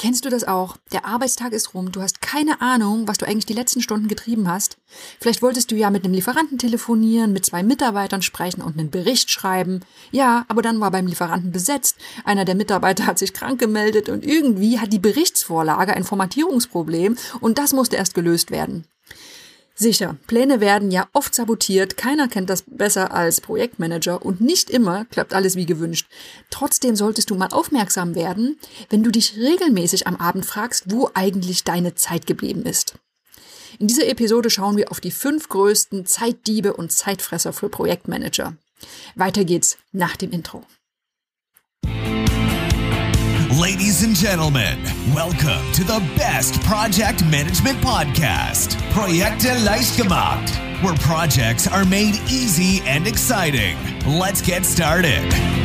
Kennst du das auch? Der Arbeitstag ist rum, du hast keine Ahnung, was du eigentlich die letzten Stunden getrieben hast. Vielleicht wolltest du ja mit einem Lieferanten telefonieren, mit zwei Mitarbeitern sprechen und einen Bericht schreiben. Ja, aber dann war beim Lieferanten besetzt, einer der Mitarbeiter hat sich krank gemeldet und irgendwie hat die Berichtsvorlage ein Formatierungsproblem und das musste erst gelöst werden. Sicher, Pläne werden ja oft sabotiert, keiner kennt das besser als Projektmanager und nicht immer klappt alles wie gewünscht. Trotzdem solltest du mal aufmerksam werden, wenn du dich regelmäßig am Abend fragst, wo eigentlich deine Zeit geblieben ist. In dieser Episode schauen wir auf die fünf größten Zeitdiebe und Zeitfresser für Projektmanager. Weiter geht's nach dem Intro. Ladies and gentlemen, welcome to the best project management podcast, Projekte where projects are made easy and exciting. Let's get started.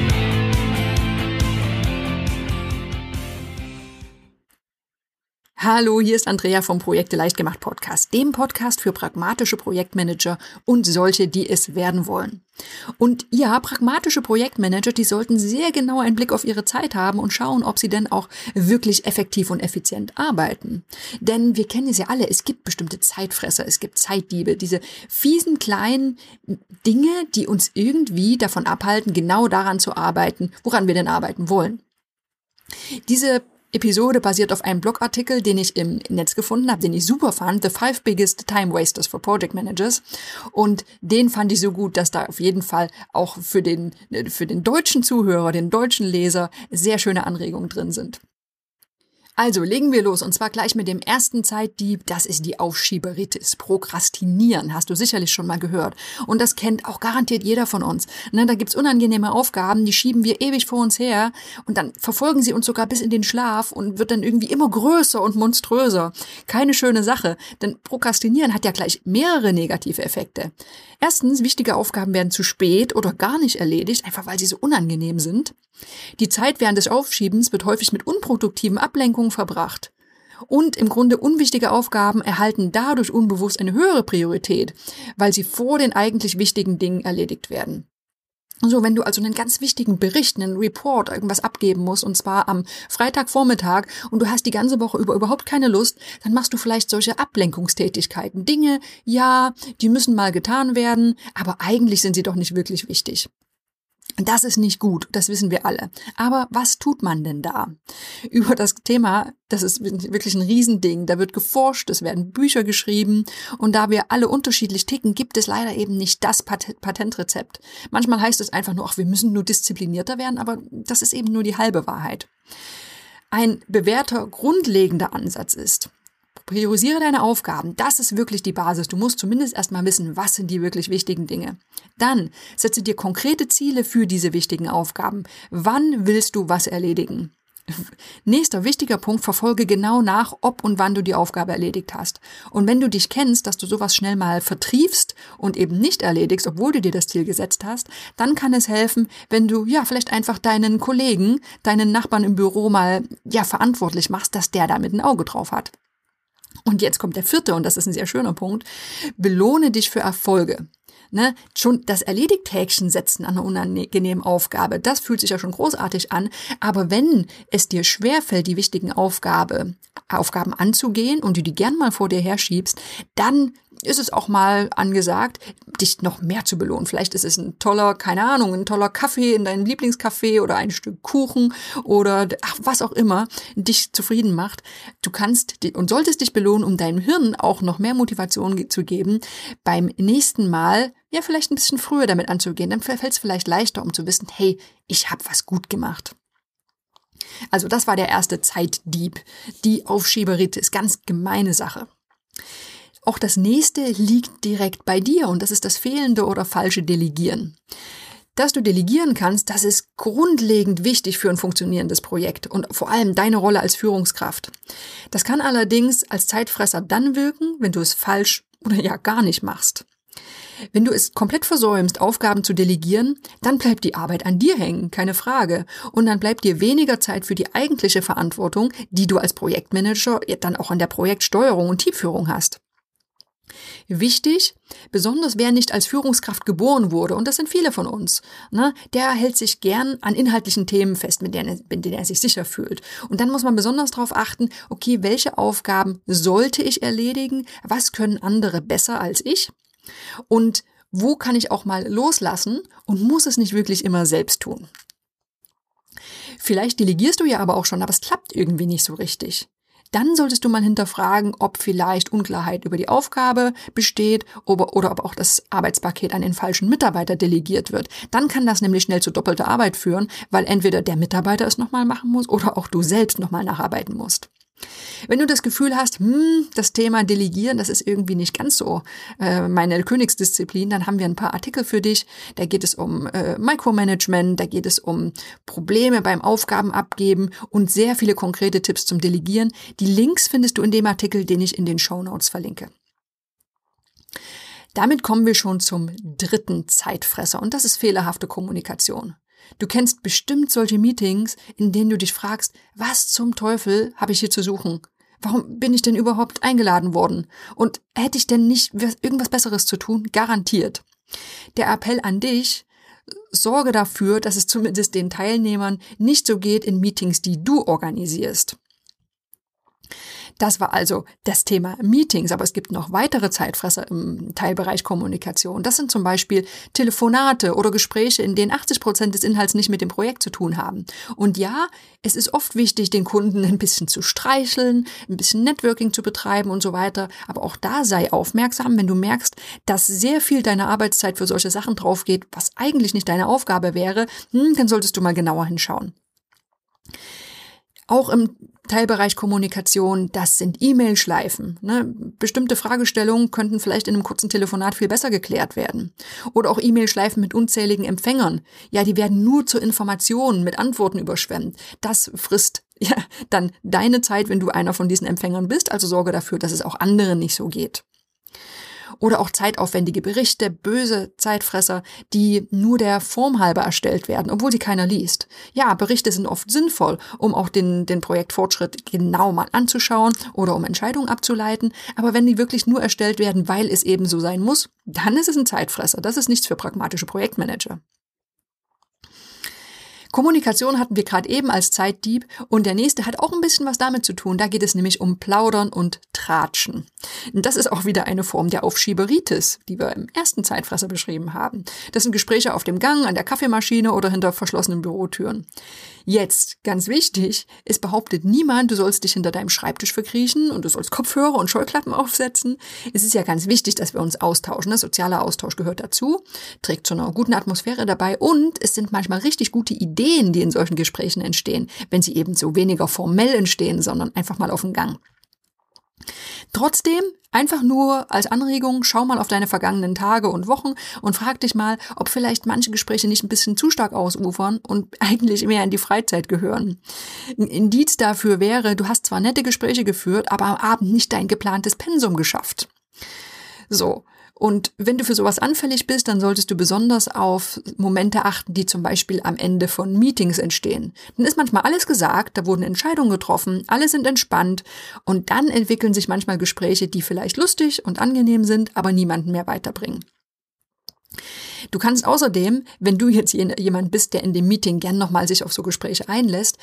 Hallo, hier ist Andrea vom Projekte leicht gemacht Podcast, dem Podcast für pragmatische Projektmanager und solche, die es werden wollen. Und ja, pragmatische Projektmanager, die sollten sehr genau einen Blick auf ihre Zeit haben und schauen, ob sie denn auch wirklich effektiv und effizient arbeiten. Denn wir kennen es ja alle, es gibt bestimmte Zeitfresser, es gibt Zeitdiebe, diese fiesen kleinen Dinge, die uns irgendwie davon abhalten, genau daran zu arbeiten, woran wir denn arbeiten wollen. Diese Episode basiert auf einem Blogartikel, den ich im Netz gefunden habe, den ich super fand, The Five Biggest Time Wasters for Project Managers. Und den fand ich so gut, dass da auf jeden Fall auch für den, für den deutschen Zuhörer, den deutschen Leser sehr schöne Anregungen drin sind. Also legen wir los und zwar gleich mit dem ersten Zeitdieb. Das ist die Aufschieberitis. Prokrastinieren hast du sicherlich schon mal gehört. Und das kennt auch garantiert jeder von uns. Ne, da gibt's unangenehme Aufgaben, die schieben wir ewig vor uns her und dann verfolgen sie uns sogar bis in den Schlaf und wird dann irgendwie immer größer und monströser. Keine schöne Sache, denn Prokrastinieren hat ja gleich mehrere negative Effekte. Erstens, wichtige Aufgaben werden zu spät oder gar nicht erledigt, einfach weil sie so unangenehm sind. Die Zeit während des Aufschiebens wird häufig mit unproduktiven Ablenkungen verbracht. Und im Grunde unwichtige Aufgaben erhalten dadurch unbewusst eine höhere Priorität, weil sie vor den eigentlich wichtigen Dingen erledigt werden. So, wenn du also einen ganz wichtigen Bericht, einen Report, irgendwas abgeben musst, und zwar am Freitagvormittag, und du hast die ganze Woche über überhaupt keine Lust, dann machst du vielleicht solche Ablenkungstätigkeiten. Dinge, ja, die müssen mal getan werden, aber eigentlich sind sie doch nicht wirklich wichtig. Das ist nicht gut, das wissen wir alle. Aber was tut man denn da? Über das Thema, das ist wirklich ein Riesending, da wird geforscht, es werden Bücher geschrieben und da wir alle unterschiedlich ticken, gibt es leider eben nicht das Patentrezept. Manchmal heißt es einfach nur, ach, wir müssen nur disziplinierter werden, aber das ist eben nur die halbe Wahrheit. Ein bewährter, grundlegender Ansatz ist, Priorisiere deine Aufgaben. Das ist wirklich die Basis. Du musst zumindest erstmal wissen, was sind die wirklich wichtigen Dinge. Dann setze dir konkrete Ziele für diese wichtigen Aufgaben. Wann willst du was erledigen? Nächster wichtiger Punkt, verfolge genau nach, ob und wann du die Aufgabe erledigt hast. Und wenn du dich kennst, dass du sowas schnell mal vertriefst und eben nicht erledigst, obwohl du dir das Ziel gesetzt hast, dann kann es helfen, wenn du ja vielleicht einfach deinen Kollegen, deinen Nachbarn im Büro mal ja verantwortlich machst, dass der damit ein Auge drauf hat. Und jetzt kommt der vierte, und das ist ein sehr schöner Punkt. Belohne dich für Erfolge. Ne, schon das Erledigt-Häkchen setzen an einer unangenehmen Aufgabe, das fühlt sich ja schon großartig an. Aber wenn es dir schwerfällt, die wichtigen Aufgabe, Aufgaben anzugehen und du die gern mal vor dir herschiebst, dann ist es auch mal angesagt, dich noch mehr zu belohnen. Vielleicht ist es ein toller, keine Ahnung, ein toller Kaffee in deinem Lieblingscafé oder ein Stück Kuchen oder ach, was auch immer dich zufrieden macht. Du kannst und solltest dich belohnen, um deinem Hirn auch noch mehr Motivation zu geben, beim nächsten Mal ja vielleicht ein bisschen früher damit anzugehen. Dann fällt es vielleicht leichter, um zu wissen, hey, ich habe was gut gemacht. Also das war der erste Zeitdieb, die Aufschieberitis, ganz gemeine Sache. Auch das nächste liegt direkt bei dir und das ist das fehlende oder falsche Delegieren. Dass du delegieren kannst, das ist grundlegend wichtig für ein funktionierendes Projekt und vor allem deine Rolle als Führungskraft. Das kann allerdings als Zeitfresser dann wirken, wenn du es falsch oder ja gar nicht machst. Wenn du es komplett versäumst, Aufgaben zu delegieren, dann bleibt die Arbeit an dir hängen, keine Frage. Und dann bleibt dir weniger Zeit für die eigentliche Verantwortung, die du als Projektmanager dann auch an der Projektsteuerung und Teamführung hast. Wichtig, besonders wer nicht als Führungskraft geboren wurde, und das sind viele von uns, ne, der hält sich gern an inhaltlichen Themen fest, mit denen, mit denen er sich sicher fühlt. Und dann muss man besonders darauf achten, okay, welche Aufgaben sollte ich erledigen, was können andere besser als ich und wo kann ich auch mal loslassen und muss es nicht wirklich immer selbst tun. Vielleicht delegierst du ja aber auch schon, aber es klappt irgendwie nicht so richtig dann solltest du mal hinterfragen, ob vielleicht Unklarheit über die Aufgabe besteht oder, oder ob auch das Arbeitspaket an den falschen Mitarbeiter delegiert wird. Dann kann das nämlich schnell zu doppelter Arbeit führen, weil entweder der Mitarbeiter es nochmal machen muss oder auch du selbst nochmal nacharbeiten musst. Wenn du das Gefühl hast, hm, das Thema Delegieren, das ist irgendwie nicht ganz so äh, meine Königsdisziplin, dann haben wir ein paar Artikel für dich. Da geht es um äh, Micromanagement, da geht es um Probleme beim Aufgabenabgeben und sehr viele konkrete Tipps zum Delegieren. Die Links findest du in dem Artikel, den ich in den Show Notes verlinke. Damit kommen wir schon zum dritten Zeitfresser und das ist fehlerhafte Kommunikation. Du kennst bestimmt solche Meetings, in denen du dich fragst, was zum Teufel habe ich hier zu suchen? Warum bin ich denn überhaupt eingeladen worden? Und hätte ich denn nicht irgendwas Besseres zu tun? Garantiert. Der Appell an dich, sorge dafür, dass es zumindest den Teilnehmern nicht so geht in Meetings, die du organisierst. Das war also das Thema Meetings, aber es gibt noch weitere Zeitfresser im Teilbereich Kommunikation. Das sind zum Beispiel Telefonate oder Gespräche, in denen 80 Prozent des Inhalts nicht mit dem Projekt zu tun haben. Und ja, es ist oft wichtig, den Kunden ein bisschen zu streicheln, ein bisschen Networking zu betreiben und so weiter. Aber auch da sei aufmerksam, wenn du merkst, dass sehr viel deiner Arbeitszeit für solche Sachen draufgeht, was eigentlich nicht deine Aufgabe wäre, hm, dann solltest du mal genauer hinschauen. Auch im Teilbereich Kommunikation, das sind E-Mail-Schleifen. Ne? Bestimmte Fragestellungen könnten vielleicht in einem kurzen Telefonat viel besser geklärt werden. Oder auch E-Mail-Schleifen mit unzähligen Empfängern. Ja, die werden nur zur Information mit Antworten überschwemmt. Das frisst ja dann deine Zeit, wenn du einer von diesen Empfängern bist. Also sorge dafür, dass es auch anderen nicht so geht oder auch zeitaufwendige Berichte, böse Zeitfresser, die nur der Form halber erstellt werden, obwohl sie keiner liest. Ja, Berichte sind oft sinnvoll, um auch den, den Projektfortschritt genau mal anzuschauen oder um Entscheidungen abzuleiten, aber wenn die wirklich nur erstellt werden, weil es eben so sein muss, dann ist es ein Zeitfresser. Das ist nichts für pragmatische Projektmanager. Kommunikation hatten wir gerade eben als Zeitdieb und der nächste hat auch ein bisschen was damit zu tun. Da geht es nämlich um Plaudern und Tratschen. Das ist auch wieder eine Form der Aufschieberitis, die wir im ersten Zeitfresser beschrieben haben. Das sind Gespräche auf dem Gang, an der Kaffeemaschine oder hinter verschlossenen Bürotüren. Jetzt, ganz wichtig, es behauptet niemand, du sollst dich hinter deinem Schreibtisch verkriechen und du sollst Kopfhörer und Scheuklappen aufsetzen. Es ist ja ganz wichtig, dass wir uns austauschen. Der soziale Austausch gehört dazu, trägt zu einer guten Atmosphäre dabei und es sind manchmal richtig gute Ideen, die in solchen Gesprächen entstehen, wenn sie eben so weniger formell entstehen, sondern einfach mal auf dem Gang. Trotzdem, einfach nur als Anregung, schau mal auf deine vergangenen Tage und Wochen und frag dich mal, ob vielleicht manche Gespräche nicht ein bisschen zu stark ausufern und eigentlich mehr in die Freizeit gehören. Ein Indiz dafür wäre, du hast zwar nette Gespräche geführt, aber am Abend nicht dein geplantes Pensum geschafft. So, und wenn du für sowas anfällig bist, dann solltest du besonders auf Momente achten, die zum Beispiel am Ende von Meetings entstehen. Dann ist manchmal alles gesagt, da wurden Entscheidungen getroffen, alle sind entspannt und dann entwickeln sich manchmal Gespräche, die vielleicht lustig und angenehm sind, aber niemanden mehr weiterbringen. Du kannst außerdem, wenn du jetzt jemand bist, der in dem Meeting gern nochmal sich auf so Gespräche einlässt,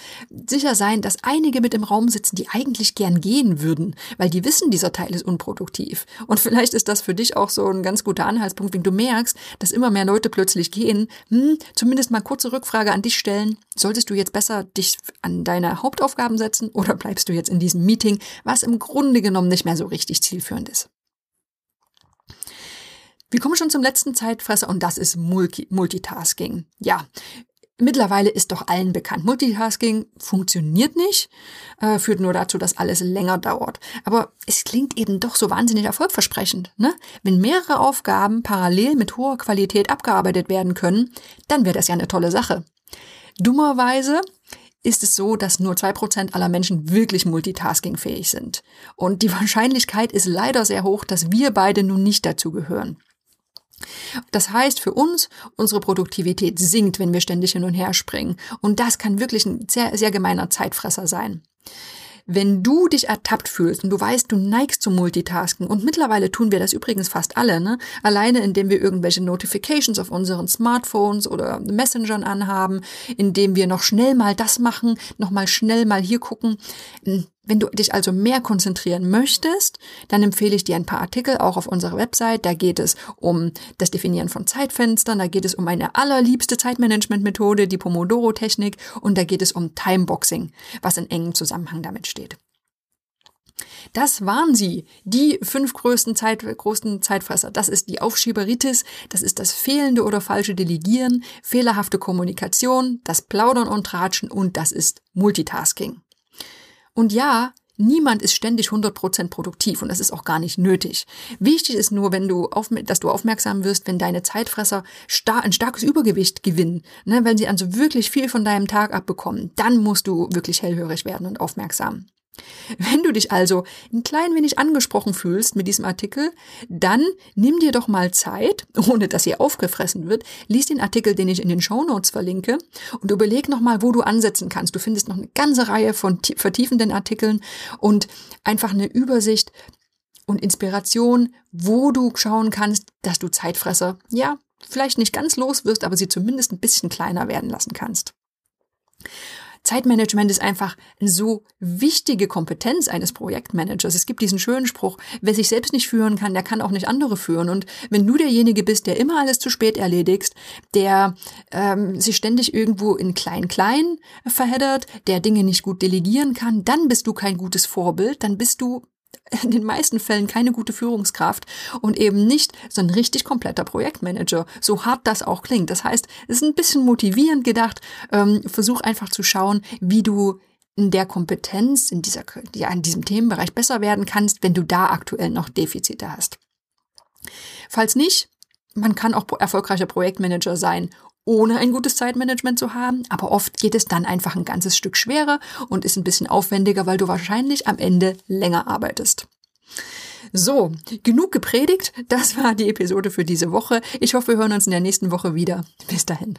sicher sein, dass einige mit im Raum sitzen, die eigentlich gern gehen würden, weil die wissen, dieser Teil ist unproduktiv. Und vielleicht ist das für dich auch so ein ganz guter Anhaltspunkt, wenn du merkst, dass immer mehr Leute plötzlich gehen, hm, zumindest mal kurze Rückfrage an dich stellen. Solltest du jetzt besser dich an deine Hauptaufgaben setzen oder bleibst du jetzt in diesem Meeting, was im Grunde genommen nicht mehr so richtig zielführend ist? Wir kommen schon zum letzten Zeitfresser und das ist Multi Multitasking. Ja, mittlerweile ist doch allen bekannt. Multitasking funktioniert nicht, äh, führt nur dazu, dass alles länger dauert. Aber es klingt eben doch so wahnsinnig erfolgversprechend. Ne? Wenn mehrere Aufgaben parallel mit hoher Qualität abgearbeitet werden können, dann wäre das ja eine tolle Sache. Dummerweise ist es so, dass nur zwei Prozent aller Menschen wirklich multitaskingfähig sind. Und die Wahrscheinlichkeit ist leider sehr hoch, dass wir beide nun nicht dazu gehören. Das heißt für uns, unsere Produktivität sinkt, wenn wir ständig hin und her springen. Und das kann wirklich ein sehr, sehr gemeiner Zeitfresser sein. wenn du dich ertappt fühlst und du weißt, du neigst zum Multitasken und mittlerweile tun wir das übrigens fast alle, ne? Alleine indem wir irgendwelche Notifications auf unseren Smartphones oder Messengern anhaben, indem wir noch schnell mal das machen, noch mal schnell mal hier gucken. Wenn du dich also mehr konzentrieren möchtest, dann empfehle ich dir ein paar Artikel auch auf unserer Website. Da geht es um das Definieren von Zeitfenstern, da geht es um meine allerliebste Zeitmanagement-Methode, die Pomodoro-Technik und da geht es um Timeboxing, was in engem Zusammenhang damit steht. Das waren sie, die fünf größten, Zeit, größten Zeitfresser. Das ist die Aufschieberitis, das ist das fehlende oder falsche Delegieren, fehlerhafte Kommunikation, das Plaudern und Tratschen und das ist Multitasking. Und ja, Niemand ist ständig 100% produktiv und das ist auch gar nicht nötig. Wichtig ist nur, wenn du auf, dass du aufmerksam wirst, wenn deine Zeitfresser star ein starkes Übergewicht gewinnen, ne, wenn sie also wirklich viel von deinem Tag abbekommen, dann musst du wirklich hellhörig werden und aufmerksam. Wenn du dich also ein klein wenig angesprochen fühlst mit diesem Artikel, dann nimm dir doch mal Zeit, ohne dass hier aufgefressen wird, lies den Artikel, den ich in den Show Notes verlinke und überleg nochmal, wo du ansetzen kannst. Du findest noch eine ganze Reihe von vertiefenden Artikeln und einfach eine Übersicht und Inspiration, wo du schauen kannst, dass du Zeitfresser, ja, vielleicht nicht ganz los wirst, aber sie zumindest ein bisschen kleiner werden lassen kannst. Zeitmanagement ist einfach eine so wichtige Kompetenz eines Projektmanagers. Es gibt diesen schönen Spruch, wer sich selbst nicht führen kann, der kann auch nicht andere führen. Und wenn du derjenige bist, der immer alles zu spät erledigst, der ähm, sich ständig irgendwo in Klein-Klein verheddert, der Dinge nicht gut delegieren kann, dann bist du kein gutes Vorbild, dann bist du in den meisten Fällen keine gute Führungskraft und eben nicht so ein richtig kompletter Projektmanager, so hart das auch klingt. Das heißt, es ist ein bisschen motivierend gedacht. Ähm, versuch einfach zu schauen, wie du in der Kompetenz, in, dieser, ja, in diesem Themenbereich besser werden kannst, wenn du da aktuell noch Defizite hast. Falls nicht, man kann auch erfolgreicher Projektmanager sein, ohne ein gutes Zeitmanagement zu haben, aber oft geht es dann einfach ein ganzes Stück schwerer und ist ein bisschen aufwendiger, weil du wahrscheinlich am Ende länger arbeitest. So, genug gepredigt. Das war die Episode für diese Woche. Ich hoffe, wir hören uns in der nächsten Woche wieder. Bis dahin.